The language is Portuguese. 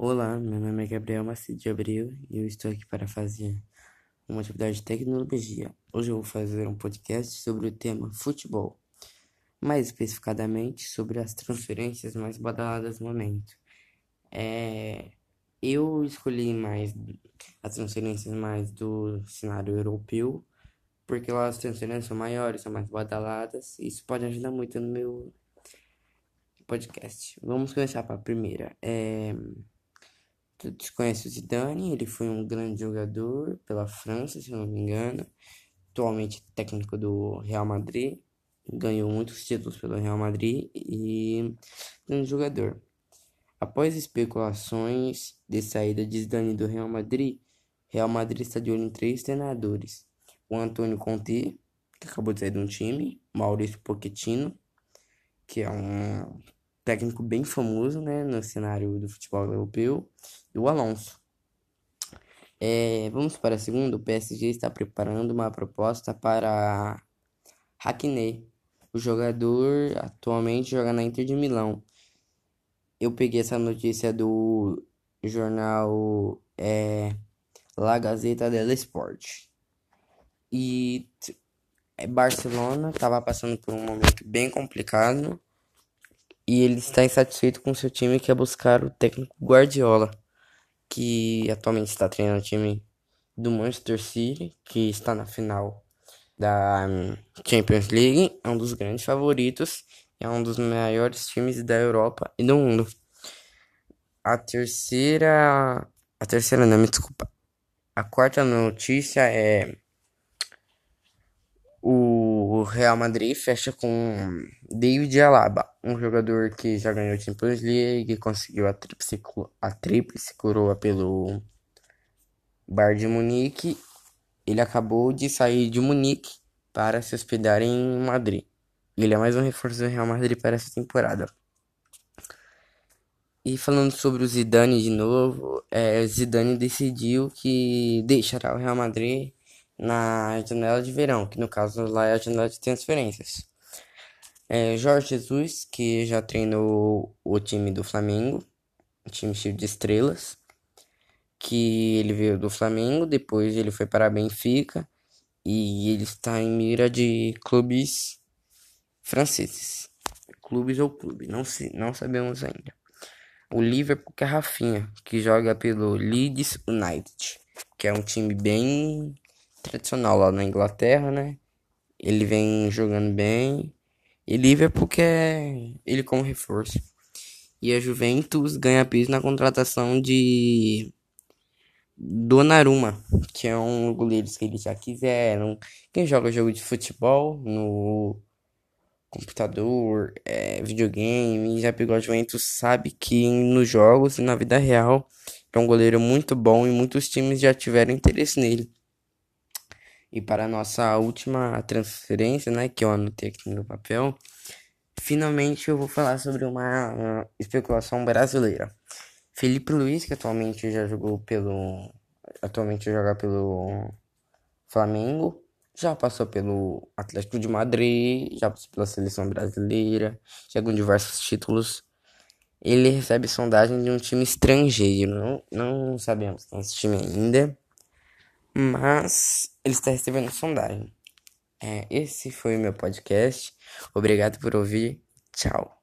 Olá, meu nome é Gabriel Macedo de Abreu e eu estou aqui para fazer uma atividade de tecnologia. Hoje eu vou fazer um podcast sobre o tema futebol, mais especificadamente sobre as transferências mais badaladas no momento. É, eu escolhi mais as transferências mais do cenário europeu, porque lá as transferências são maiores, são mais badaladas, e isso pode ajudar muito no meu podcast. Vamos começar para a primeira. É... Tu conhece o Zidane, ele foi um grande jogador pela França, se não me engano. Atualmente técnico do Real Madrid. Ganhou muitos títulos pelo Real Madrid e grande jogador. Após especulações de saída de Zidane do Real Madrid, Real Madrid está de olho em três treinadores. O Antônio Conte, que acabou de sair de um time, Maurício Pochettino, que é um técnico bem famoso né, no cenário do futebol europeu, e o Alonso. É, vamos para a segunda. O PSG está preparando uma proposta para Hackney. O jogador atualmente joga na Inter de Milão. Eu peguei essa notícia do jornal é, La Gazzetta dello Sport. E é, Barcelona estava passando por um momento bem complicado e ele está insatisfeito com seu time que é buscar o técnico Guardiola, que atualmente está treinando o time do Manchester City, que está na final da hum, Champions League, é um dos grandes favoritos, é um dos maiores times da Europa e do mundo. A terceira, a terceira não, me desculpa. A quarta notícia é o Real Madrid fecha com David Alaba, um jogador que já ganhou a Champions League, conseguiu a tríplice, a tríplice coroa pelo Bayern de Munique. Ele acabou de sair de Munique para se hospedar em Madrid. Ele é mais um reforço do Real Madrid para essa temporada. E falando sobre o Zidane de novo, é, Zidane decidiu que deixará o Real Madrid na janela de verão, que no caso lá é a janela de transferências. É, Jorge Jesus, que já treinou o time do Flamengo, um time cheio de estrelas, que ele veio do Flamengo, depois ele foi para Benfica e ele está em mira de clubes franceses. Clubes ou clube, não, se, não sabemos ainda. O Liverpool que é Rafinha, que joga pelo Leeds United, que é um time bem tradicional lá na Inglaterra, né? Ele vem jogando bem. E Liverpool quer ele como reforço. E a Juventus ganha piso na contratação de Donnarumma, que é um goleiro que eles já quiseram. Quem joga jogo de futebol no computador, é, videogame, já pegou a Juventus, sabe que nos jogos e na vida real é um goleiro muito bom e muitos times já tiveram interesse nele. E para a nossa última transferência, né, que eu anotei aqui no papel, finalmente eu vou falar sobre uma, uma especulação brasileira. Felipe Luiz, que atualmente já jogou pelo atualmente joga pelo Flamengo, já passou pelo Atlético de Madrid, já passou pela seleção brasileira, já com diversos títulos. Ele recebe sondagem de um time estrangeiro, não, não sabemos quem é esse time ainda mas ele está recebendo sondagem. É, esse foi o meu podcast. Obrigado por ouvir. Tchau.